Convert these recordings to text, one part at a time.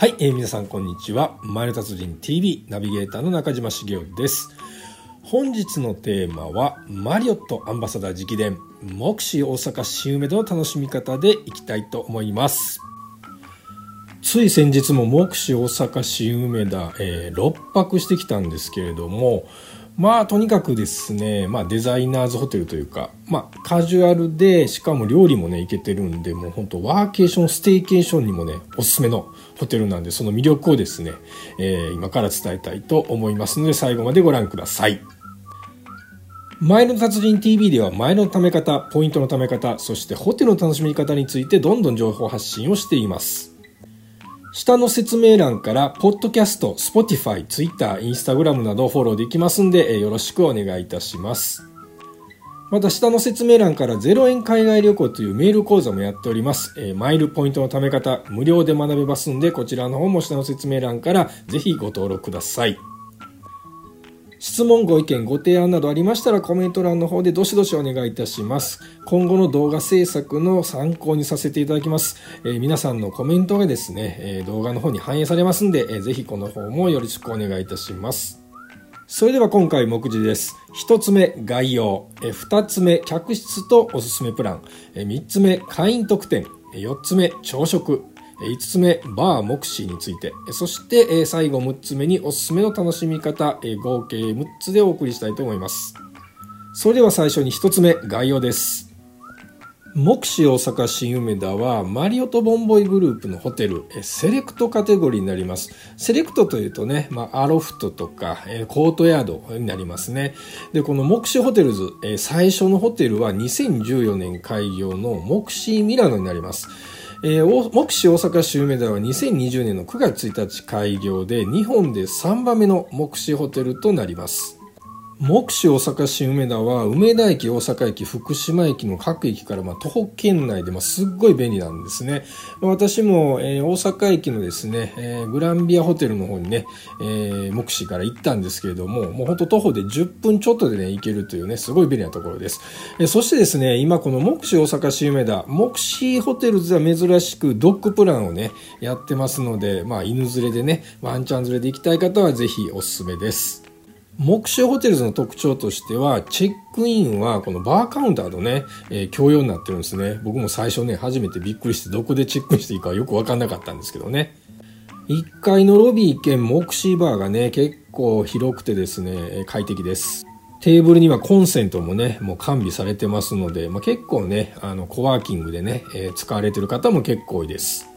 はい、えー、皆さんこんにちは。マイル達人 TV ナビゲーターの中島茂雄です。本日のテーマはマリオットアンバサダー直伝目視大阪新梅田の楽しみ方でいきたいと思います。つい先日も目視大阪新梅田、えー、6泊してきたんですけれども、まあとにかくですね、まあ、デザイナーズホテルというか、まあ、カジュアルでしかも料理もねいけてるんでもう本当ワーケーションステイケーションにもねおすすめのホテルなんでその魅力をですね、えー、今から伝えたいと思いますので最後までご覧ください。マイルの達人 TV ではマイルの貯め方、ポイントの貯め方、そしてホテルの楽しみ方についてどんどん情報発信をしています。下の説明欄から、ポッドキャスト、スポティファイ、ツイッター、インスタグラムなどフォローできますんで、よろしくお願いいたします。また下の説明欄から0円海外旅行というメール講座もやっております。えマイルポイントの貯め方、無料で学べますんで、こちらの方も下の説明欄からぜひご登録ください。質問、ご意見、ご提案などありましたらコメント欄の方でどしどしお願いいたします。今後の動画制作の参考にさせていただきます。えー、皆さんのコメントがですね、えー、動画の方に反映されますんで、えー、ぜひこの方もよろしくお願いいたします。それでは今回目次です。一つ目、概要。二つ目、客室とおすすめプラン。三つ目、会員特典。四つ目、朝食。5つ目、バー目視について、そして最後6つ目におすすめの楽しみ方、合計6つでお送りしたいと思います。それでは最初に1つ目、概要です。目視大阪新梅田はマリオとボンボイグループのホテル。セレクトカテゴリーになります。セレクトというとね、まあ、アロフトとかコートヤードになりますね。でこの目視ホテルズ最初のホテルは2014年開業の目視ミラノになります。えー、目視大阪市梅田は2020年の9月1日開業で日本で3番目の目視ホテルとなります。目視大阪市梅田は梅田駅、大阪駅、福島駅の各駅からまあ徒歩圏内でまあすっごい便利なんですね。私も、えー、大阪駅のですね、えー、グランビアホテルの方にね、えー、目視から行ったんですけれども、もうほんと徒歩で10分ちょっとでね、行けるというね、すごい便利なところです。えー、そしてですね、今この目視大阪市梅田、目視ホテルズは珍しくドッグプランをね、やってますので、まあ犬連れでね、ワンちゃん連れで行きたい方はぜひおすすめです。目視ホテルズの特徴としては、チェックインはこのバーカウンターとね、えー、共用になってるんですね。僕も最初ね、初めてびっくりしてどこでチェックインしていいかよくわかんなかったんですけどね。1階のロビー兼目視バーがね、結構広くてですね、快適です。テーブルにはコンセントもね、もう完備されてますので、まあ、結構ね、あの、コワーキングでね、えー、使われてる方も結構多いです。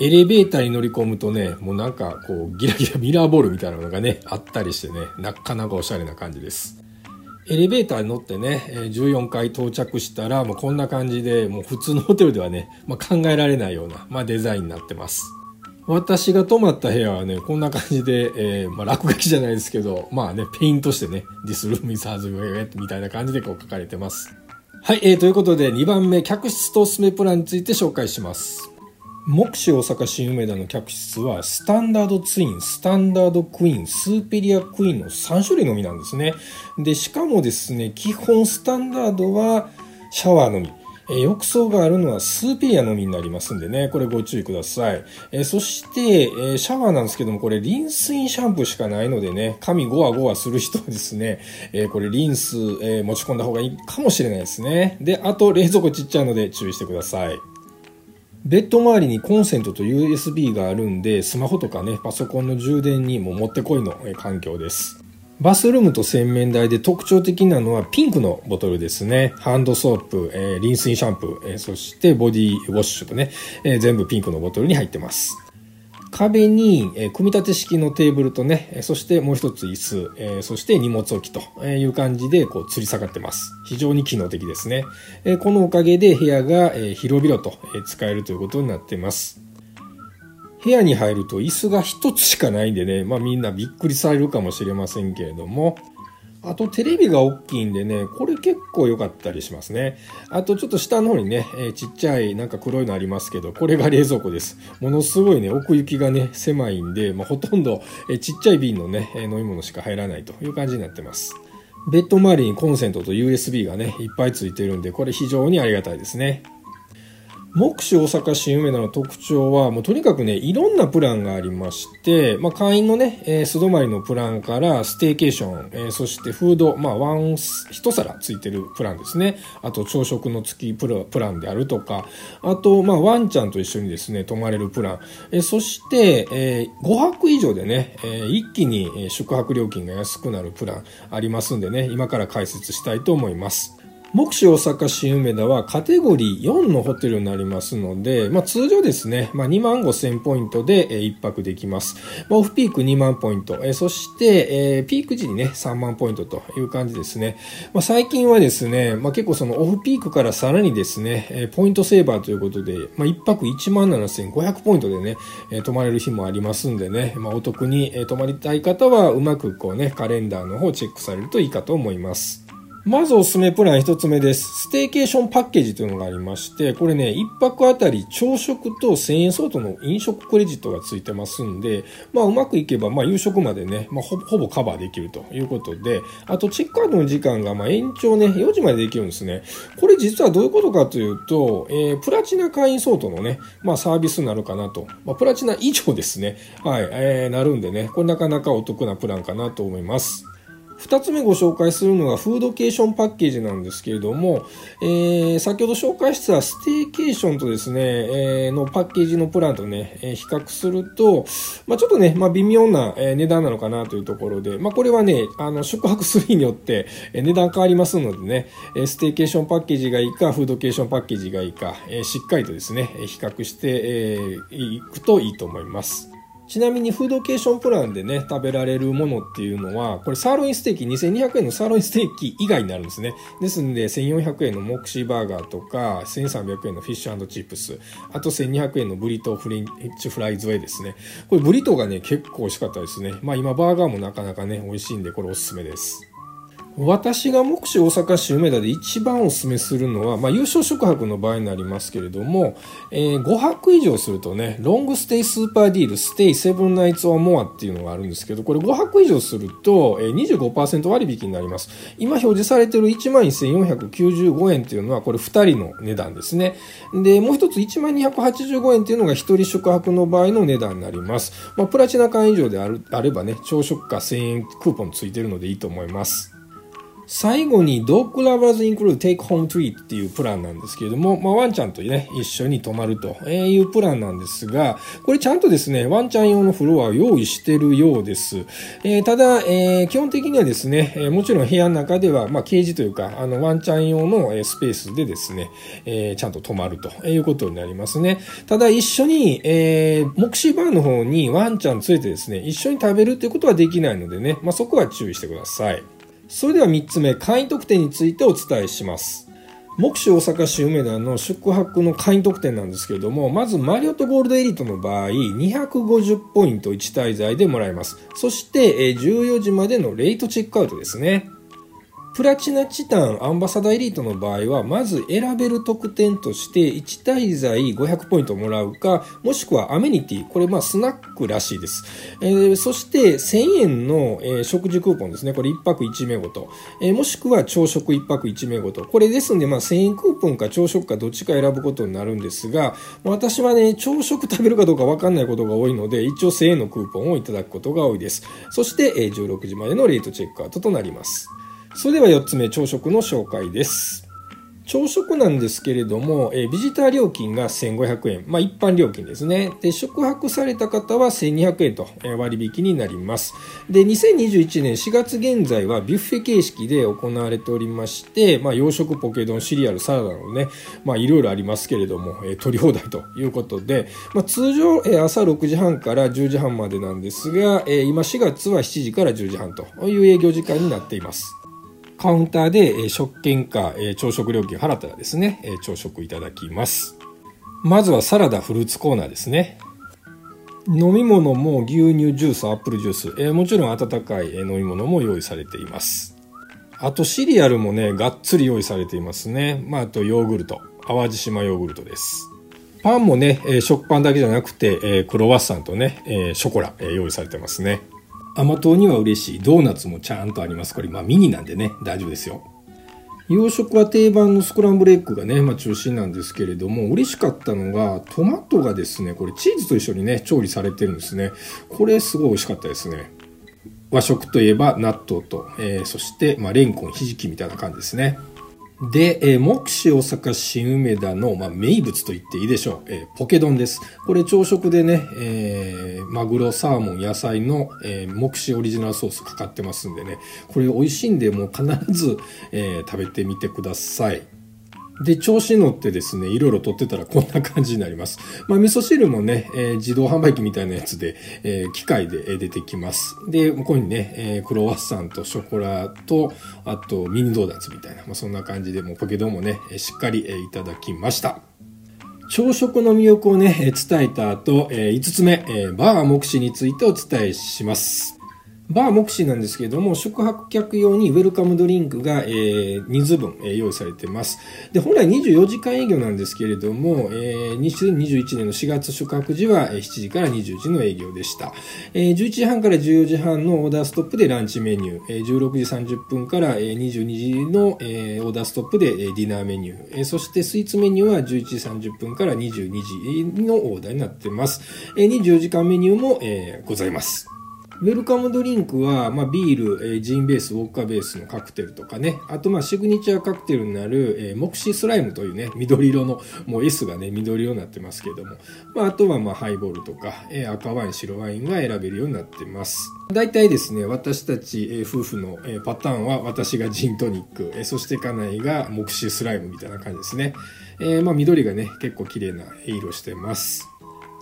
エレベーターに乗り込むとね、もうなんかこうギラギラミラーボールみたいなのがね、あったりしてね、なかなかおしゃれな感じです。エレベーターに乗ってね、14階到着したらもうこんな感じで、もう普通のホテルではね、まあ、考えられないような、まあ、デザインになってます。私が泊まった部屋はね、こんな感じで、えー、まあ、落書きじゃないですけど、まあね、ペイントしてね、This room is as well みたいな感じでこう書かれてます。はい、えー、ということで2番目、客室とおすすめプランについて紹介します。目視大阪新梅田の客室はスタンダードツイン、スタンダードクイーン、スーペリアクイーンの3種類のみなんですね。で、しかもですね、基本スタンダードはシャワーのみ。え浴槽があるのはスーペリアのみになりますんでね、これご注意ください。えそして、えシャワーなんですけども、これリンスインシャンプーしかないのでね、髪ゴワゴワする人はですね、えこれリンス、え持ち込んだ方がいいかもしれないですね。で、あと冷蔵庫ちっちゃいので注意してください。ベッド周りにコンセントと USB があるんで、スマホとかね、パソコンの充電にももってこいの環境です。バスルームと洗面台で特徴的なのはピンクのボトルですね。ハンドソープ、えー、リンスインシャンプー、えー、そしてボディウォッシュとね、えー、全部ピンクのボトルに入ってます。壁に、え組み立て式のテーブルとね、そしてもう一つ椅子、えそして荷物置きという感じでこう吊り下がってます。非常に機能的ですね。えこのおかげで部屋が、え広々とえ使えるということになっています。部屋に入ると椅子が一つしかないんでね、まあみんなびっくりされるかもしれませんけれども、あとテレビが大きいんでね、これ結構良かったりしますね。あとちょっと下の方にね、えー、ちっちゃいなんか黒いのありますけど、これが冷蔵庫です。ものすごいね、奥行きがね、狭いんで、まあ、ほとんど、えー、ちっちゃい瓶のね、飲み物しか入らないという感じになってます。ベッド周りにコンセントと USB がね、いっぱいついてるんで、これ非常にありがたいですね。目視大阪市梅田の特徴は、もうとにかくね、いろんなプランがありまして、まあ、会員のね、えー、素泊まりのプランからステーケーション、えー、そしてフード、まあ、ワン、一皿ついてるプランですね。あと、朝食の付きプラプランであるとか、あと、まあ、ワンちゃんと一緒にですね、泊まれるプラン。えー、そして、えー、5泊以上でね、えー、一気に宿泊料金が安くなるプランありますんでね、今から解説したいと思います。目視大阪市梅田はカテゴリー4のホテルになりますので、まあ、通常ですね、まあ、2万5千ポイントで、え1泊できます。まあ、オフピーク2万ポイント、えそして、えピーク時にね、3万ポイントという感じですね。まあ、最近はですね、まあ、結構そのオフピークからさらにですね、えポイントセーバーということで、まあ、1泊1万7500ポイントでね、え泊まれる日もありますんでね、まあ、お得に、え泊まりたい方はうまくこうね、カレンダーの方をチェックされるといいかと思います。まずおすすめプラン一つ目です。ステーケーションパッケージというのがありまして、これね、一泊あたり朝食と1000円相当の飲食クレジットがついてますんで、まあうまくいけば、まあ夕食までね、まあほぼカバーできるということで、あとチェックアウトの時間がまあ延長ね、4時までできるんですね。これ実はどういうことかというと、えー、プラチナ会員相当のね、まあサービスになるかなと。まあプラチナ以上ですね。はい、えー、なるんでね、これなかなかお得なプランかなと思います。2つ目ご紹介するのがフードケーションパッケージなんですけれども、えー、先ほど紹介したステーケーションとですね、えー、のパッケージのプランとね、えー、比較すると、まあ、ちょっとね、まあ、微妙な、値段なのかなというところで、まあ、これはね、あの、宿泊する日によって、値段変わりますのでね、ステーケーションパッケージがいいか、フードケーションパッケージがいいか、えしっかりとですね、比較して、いくといいと思います。ちなみにフードケーションプランでね、食べられるものっていうのは、これサーロインステーキ2200円のサーロインステーキ以外になるんですね。ですんで、1400円のモクシーバーガーとか、1300円のフィッシュチップス、あと1200円のブリトーフリンチフライズウェイですね。これブリトーがね、結構美味しかったですね。まあ今バーガーもなかなかね、美味しいんで、これおすすめです。私が目視大阪市梅田で一番お勧めするのは、まあ、優勝宿泊の場合になりますけれども、えー、5泊以上するとね、 Long Stay Super Deal, Stay Seven Nights or More っていうのがあるんですけど、これ5泊以上すると、えー、25%割引になります。今表示されている11,495円っていうのは、これ2人の値段ですね。で、もう一つ1285円っていうのが1人宿泊の場合の値段になります。まあ、プラチナ会員以上であるあればね、朝食か1000円クーポンついてるのでいいと思います。最後に、 Dog Lovers Include Take Home Treat っていうプランなんですけれども、まあ、ワンちゃんとね、一緒に泊まるというプランなんですが、これちゃんとですね、ワンちゃん用のフロアを用意してるようです。えー、ただ、えー、基本的にはですね、えー、もちろん部屋の中では、まあ、ケージというか、あの、ワンちゃん用のスペースでですね、えー、ちゃんと泊まるということになりますね。ただ、一緒に、えー、目視バーの方にワンちゃん連れてですね、一緒に食べるっていうことはできないのでね、まあ、そこは注意してください。それでは3つ目、簡易特典についてお伝えします。目視大阪市梅田の宿泊の会員特典なんですけれども、まずマリオットゴールドエリートの場合、250ポイント1滞在でもらえます。そして、14時までのレイトチェックアウトですね。プラチナチタンアンバサダーエリートの場合は、まず選べる特典として1滞在500ポイントもらうか、もしくはアメニティ、これまあスナックらしいです。えー、そして1000円の、えー、食事クーポンですね。これ1泊1名ごと。えー、もしくは朝食1泊1名ごと。これですんで、まあ1000円クーポンか朝食かどっちか選ぶことになるんですが、私はね、朝食食べるかどうかわかんないことが多いので、一応1000円のクーポンをいただくことが多いです。そして、えー、16時までのレートチェックアウトとなります。それでは4つ目、朝食の紹介です。朝食なんですけれども、えビジター料金が1500円。まあ、一般料金ですね。で、宿泊された方は1200円と割引になります。で、2021年4月現在はビュッフェ形式で行われておりまして、まあ、洋食ポケ丼、シリアル、サラダのね、まあ、いろいろありますけれども、え取り放題ということで、まあ、通常、え朝6時半から10時半までなんですが、え今4月は7時から10時半という営業時間になっています。カウンターで食券か朝食料金払ったらですね、朝食いただきます。まずはサラダフルーツコーナーですね。飲み物も牛乳、ジュース、アップルジュース、え、もちろん温かい飲み物も用意されています。あとシリアルもね、がっつり用意されていますね。まあ、あとヨーグルト、淡路島ヨーグルトです。パンもね、食パンだけじゃなくて、クロワッサンとね、ショコラ、用意されてますね。甘党には嬉しいドーナツもちゃんとあります。これ、まあミニなんでね、大丈夫ですよ。洋食は定番のスクランブルエッグがね、まあ、中心なんですけれども、嬉しかったのが、トマトがですね、これチーズと一緒にね、調理されてるんですね。これすごい美味しかったですね。和食といえば納豆と、えー、そして、まあ、レンコン、ひじきみたいな感じですね。で、えー、目視大阪新梅田の、まあ、名物と言っていいでしょう、えー、ポケ丼です。これ朝食でね、えー、マグロ、サーモン、野菜の、えー、目視オリジナルソースかかってますんでね、これ美味しいんで、もう必ず、えー、食べてみてください。で、調子乗ってですね、いろいろ取ってたらこんな感じになります。まあ、味噌汁もね、えー、自動販売機みたいなやつで、えー、機械で出てきます。で、ここにね、えー、クロワッサンとショコラと、あとミニドーナツみたいな、まあ、そんな感じで、もうポケドもね、しっかり、えー、いただきました。朝食の魅力をね、伝えた後え、5つ目え、バー目視についてお伝えします。バー目視なんですけれども、宿泊客用にウェルカムドリンクが、えー、人数分、えー、用意されています。で、本来24時間営業なんですけれども、えー、2021年の4月宿泊時は7時から20時の営業でした。えー、11時半から14時半のオーダーストップでランチメニュー、えー、16時30分から22時の、えー、オーダーストップでディナーメニュー、えー、そしてスイーツメニューは11時30分から22時のオーダーになっています。えー、24時間メニューも、えー、ございます。ウェルカムドリンクは、まあ、ビール、えー、ジンベース、ウォッカベースのカクテルとかね、あと、まあ、シグニチャーカクテルになる、えー、モクシースライムというね、緑色の、もう S がね、緑色になってますけれども、まあ、あとは、まあ、ハイボールとか、えー、赤ワイン、白ワインが選べるようになってます。大体ですね、私たち、えー、夫婦の、えー、パターンは、私がジントニック、えー、そして家内がモクシースライムみたいな感じですね。えー、まあ、緑がね、結構綺麗な色してます。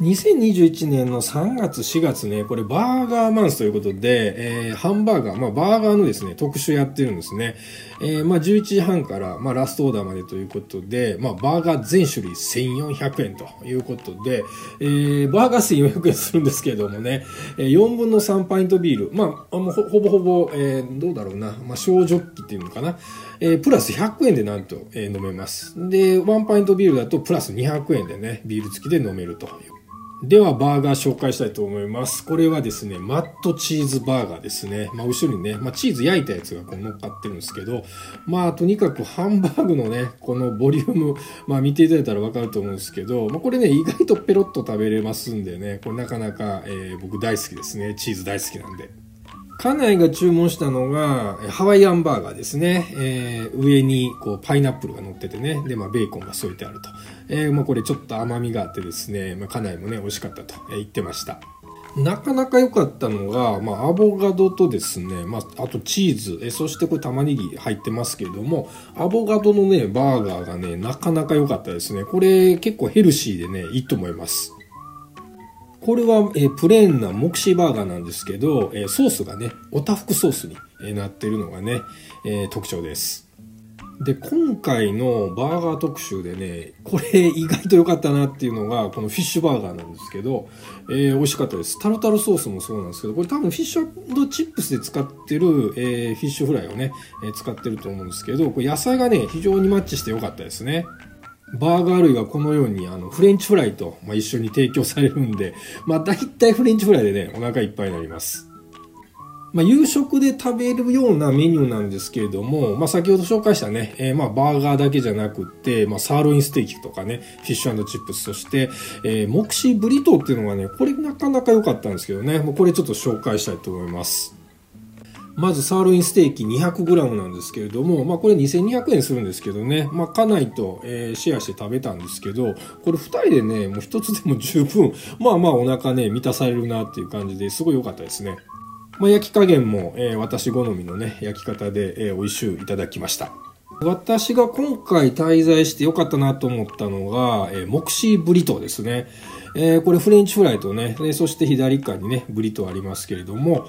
2021年の3月、4月ね、これバーガーマンスということで、えー、ハンバーガー、まあバーガーのですね、特集やってるんですね。えー、まあ11時半から、まあラストオーダーまでということで、まあバーガー全種類1400円ということで、えー、バーガー1400円するんですけれどもね、えー、4分の3パイントビール、まあ、ほほぼほぼ、えー、どうだろうな、まあ小ジョッキっていうのかな、えー、プラス100円でなんと、えー、飲めます。で、1パイントビールだとプラス200円でね、ビール付きで飲めるというではバーガー紹介したいと思います。これはですね、マットチーズバーガーですね。まあ後ろにね、まあチーズ焼いたやつがこう乗っかってるんですけど、まあとにかくハンバーグのね、このボリューム、まあ見ていただいたらわかると思うんですけど、まあこれね、意外とペロッと食べれますんでね、これなかなか、えー、僕大好きですね。チーズ大好きなんで。家内が注文したのが、ハワイアンバーガーですね。えー、上にこうパイナップルが乗っててね。で、まあ、ベーコンが添えてあると。えー、まあ、これちょっと甘みがあってですね、まあ、家内もね、美味しかったと言ってました。なかなか良かったのが、まあ、アボカドとですね、まあ、あとチーズ、えそしてこれ玉ねぎ入ってますけれども、アボカドのね、バーガーがね、なかなか良かったですね。これ結構ヘルシーでね、いいと思います。これは、え、プレーンなモクシーバーガーなんですけど、え、ソースがね、おたふくソースに、え、なってるのがね、え特徴です。で、今回のバーガー特集でね、これ意外と良かったなっていうのが、このフィッシュバーガーなんですけど、え美味しかったです。タルタルソースもそうなんですけど、これ多分フィッシュチップスで使ってる、えフィッシュフライをね、え使ってると思うんですけど、これ野菜がね、非常にマッチして良かったですね。バーガー類はこのようにあのフレンチフライと、まあ、一緒に提供されるんで、まあ大体フレンチフライでね、お腹いっぱいになります。まあ、夕食で食べるようなメニューなんですけれども、まあ、先ほど紹介したね、えー、まあ、バーガーだけじゃなくて、まあ、サーロインステーキとかね、フィッシュチップス、そして、えー、モクシーブリトーっていうのがね、これなかなか良かったんですけどね、もうこれちょっと紹介したいと思います。まずサーロインステーキ 200g なんですけれども、まあこれ2200円するんですけどね、まあ家内と、えー、シェアして食べたんですけど、これ2人でね、もう1つでも十分、まあまあお腹ね、満たされるなっていう感じですごい良かったですね。まあ焼き加減も、えー、私好みのね、焼き方で、えー、美味しゅういただきました。私が今回滞在して良かったなと思ったのが、えー、モクシーブリトーですね。えー、これフレンチフライとね、そして左側にね、ブリトーありますけれども、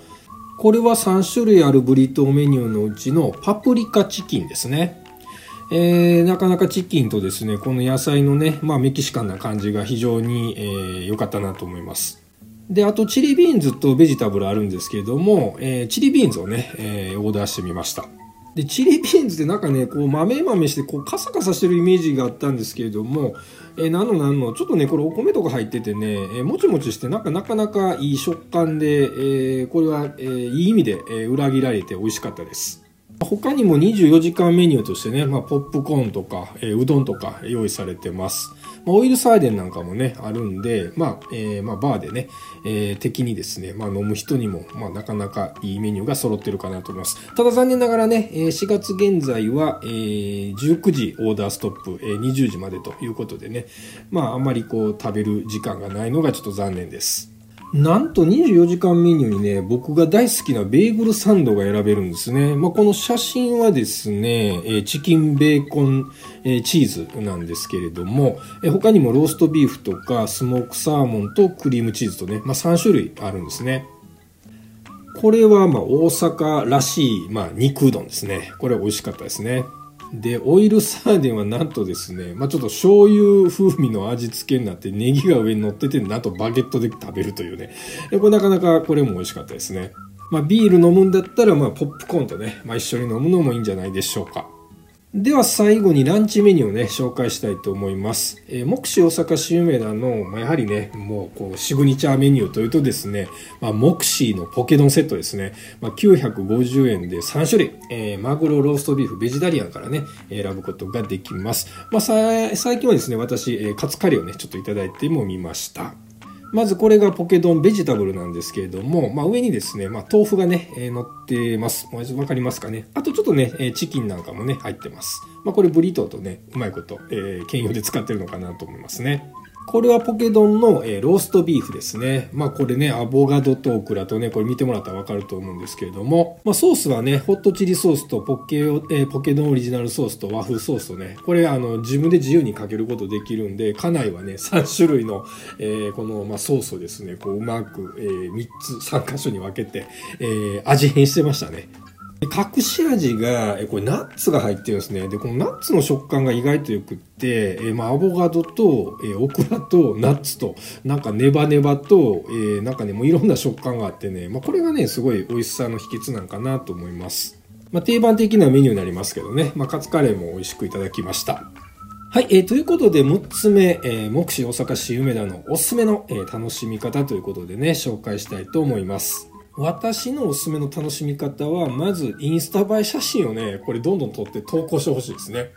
これは3種類あるブリトーメニューのうちのパプリカチキンですね。えー、なかなかチキンとですね、この野菜のね、まあメキシカンな感じが非常に良、えー、かったなと思います。で、あとチリビーンズとベジタブルあるんですけれども、えー、チリビーンズをね、えー、オーダーしてみました。で、チリビーンズってなんかね、こう豆豆してこうカサカサしてるイメージがあったんですけれども、えー、なのなの、ちょっとね、これお米とか入っててね、えー、もちもちしてなんかなかなかいい食感で、えー、これは、えー、いい意味で、えー、裏切られて美味しかったです。他にも24時間メニューとしてね、まあ、ポップコーンとか、えー、うどんとか用意されてます。オイルサーデンなんかもね、あるんで、まあ、えー、まあ、バーでね、えー、敵にですね、まあ、飲む人にも、まあ、なかなかいいメニューが揃ってるかなと思います。ただ残念ながらね、4月現在は、えー、19時オーダーストップ、えー、20時までということでね、まあ、あんまりこう、食べる時間がないのがちょっと残念です。なんと24時間メニューにね、僕が大好きなベーグルサンドが選べるんですね。まあ、この写真はですね、えチキンベーコン、えチーズなんですけれども、え他にもローストビーフとかスモークサーモンとクリームチーズとね、まあ、3種類あるんですね。これはま大阪らしい、まあ、肉うどんですね。これ美味しかったですね。で、オイルサーディンはなんとですね、まあ、ちょっと醤油風味の味付けになってネギが上に乗ってて、なんとバゲットで食べるというね。これなかなかこれも美味しかったですね。まあ、ビール飲むんだったら、まあ、ポップコーンとね、まあ、一緒に飲むのもいいんじゃないでしょうか。では最後にランチメニューをね、紹介したいと思います。えー、目視大阪市梅田の、まあ、やはりね、もうこう、シグニチャーメニューというとですね、まあ、目視のポケドンセットですね、まあ、950円で3種類、えー、マグロ、ローストビーフ、ベジタリアンからね、選ぶことができます。まあ、最近はですね、私、え、カツカレーをね、ちょっといただいてもみました。まずこれがポケ丼ベジタブルなんですけれども、まあ、上にですね、まあ、豆腐がね、えー、乗ってます。わかりますかね。あとちょっとね、えチキンなんかもね、入ってます。まあ、これブリトーとね、うまいこと、えー、兼用で使ってるのかなと思いますね。これはポケドンの、えー、ローストビーフですね。まあこれね、アボガドとオクラとね、これ見てもらったらわかると思うんですけれども、まあソースはね、ホットチリソースとポケ,、えー、ポケドンオリジナルソースと和風ソースとね、これあの自分で自由にかけることできるんで、家内はね、3種類の、えー、この、まあ、ソースをですね、こううまく、えー、3つ、3箇所に分けて、えー、味変してましたね。隠し味が、これナッツが入ってるんですね。で、このナッツの食感が意外とよくって、えまあ、アボカドと、えオクラとナッツと、なんかネバネバと、えー、なんかね、もういろんな食感があってね、まあ、これがね、すごい美味しさの秘訣なんかなと思います。まあ、定番的なメニューになりますけどね、まあ、カツカレーも美味しくいただきました。はい、えー、ということで6つ目、えー、目視大阪市梅田のおすすめの、えー、楽しみ方ということでね、紹介したいと思います。私のおすすめの楽しみ方は、まずインスタ映え写真をね、これどんどん撮って投稿してほしいですね。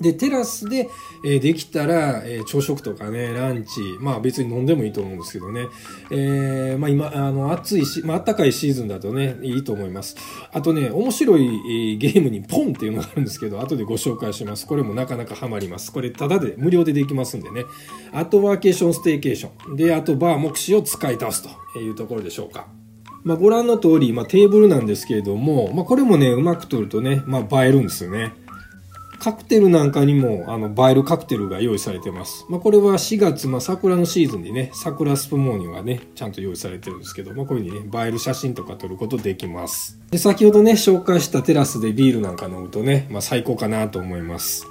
で、テラスで、えー、できたら、えー、朝食とかね、ランチ、まあ別に飲んでもいいと思うんですけどね。えー、まあ今、あの、暑いし、まあ暖かいシーズンだとね、いいと思います。あとね、面白い、ゲームにポンっていうのがあるんですけど、後でご紹介します。これもなかなかハマります。これ、ただで、無料でできますんでね。あとワーケーション、ステーケーション。で、あとバー、目視を使い倒すというところでしょうか。まあ、ご覧の通り、まあ、テーブルなんですけれども、まあ、これもね、うまく撮るとね、まあ、映えるんですよね。カクテルなんかにも、あの、映えるカクテルが用意されてます。まあ、これは4月、まあ、桜のシーズンにね、桜スプモーニングがね、ちゃんと用意されてるんですけど、まあ、こういうふうにね、映える写真とか撮ることできます。で、先ほどね、紹介したテラスでビールなんか飲むとね、まあ、最高かなと思います。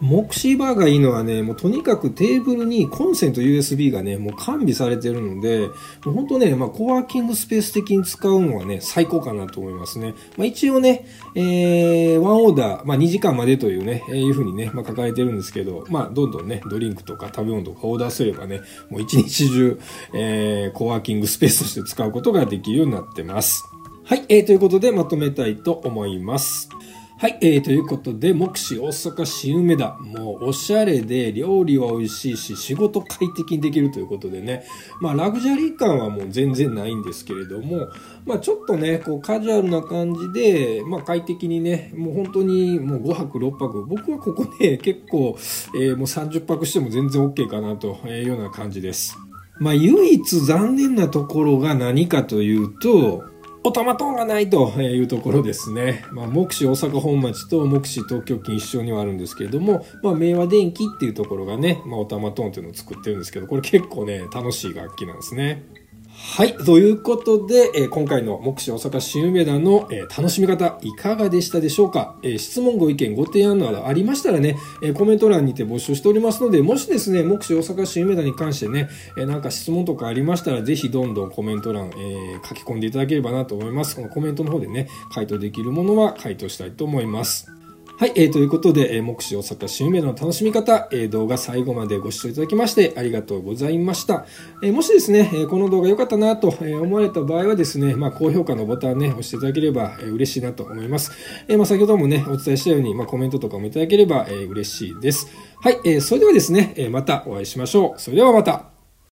モクシーバーがいいのはね、もうとにかくテーブルにコンセント USB がね、もう完備されてるので、もう本当ね、まあコワーキングスペース的に使うのはね、最高かなと思いますね。まあ一応ね、えー、ワンオーダー、まあ2時間までというね、えー、いうふうにね、まあ書かれてるんですけど、まあどんどんね、ドリンクとか食べ物とかオーダーすればね、もう一日中、えー、コワーキングスペースとして使うことができるようになってます。はい、えー、ということでまとめたいと思います。はい、えー、ということで、目視大阪市梅田。もうおしゃれで、料理は美味しいし、仕事快適にできるということでね。まあ、ラグジュアリー感はもう全然ないんですけれども、まあ、ちょっとね、こう、カジュアルな感じで、まあ、快適にね、もう本当にもう5泊6泊。僕はここね、結構、えー、もう30泊しても全然 OK かなというような感じです。まあ、唯一残念なところが何かというと、おたまトンがないというところですね。まあ、目視大阪本町と目視東京近一緒にはあるんですけれども、まあ、明和電機っていうところがね、まあ、おたまトンっていうのを作ってるんですけど、これ結構ね、楽しい楽器なんですね。はい。ということで、えー、今回の目視大阪新梅田の、えー、楽しみ方、いかがでしたでしょうか、えー、質問、ご意見、ご提案などありましたらね、えコメント欄にて募集しておりますので、もしですね、目視大阪新梅田に関してね、えなんか質問とかありましたら、ぜひどんどんコメント欄、え書き込んでいただければなと思います。このコメントの方でね、回答できるものは回答したいと思います。はい、えー、ということで、えー、目視大阪新梅の楽しみ方、えー、動画最後までご視聴いただきましてありがとうございました。えー、もしですね、え、この動画良かったなと思われた場合はですね、まあ、高評価のボタンね、押していただければ、え、嬉しいなと思います。え、まあ、先ほどもね、お伝えしたように、まあ、コメントとかもいただければ、え、嬉しいです。はい、え、それではですね、え、またお会いしましょう。それではまた。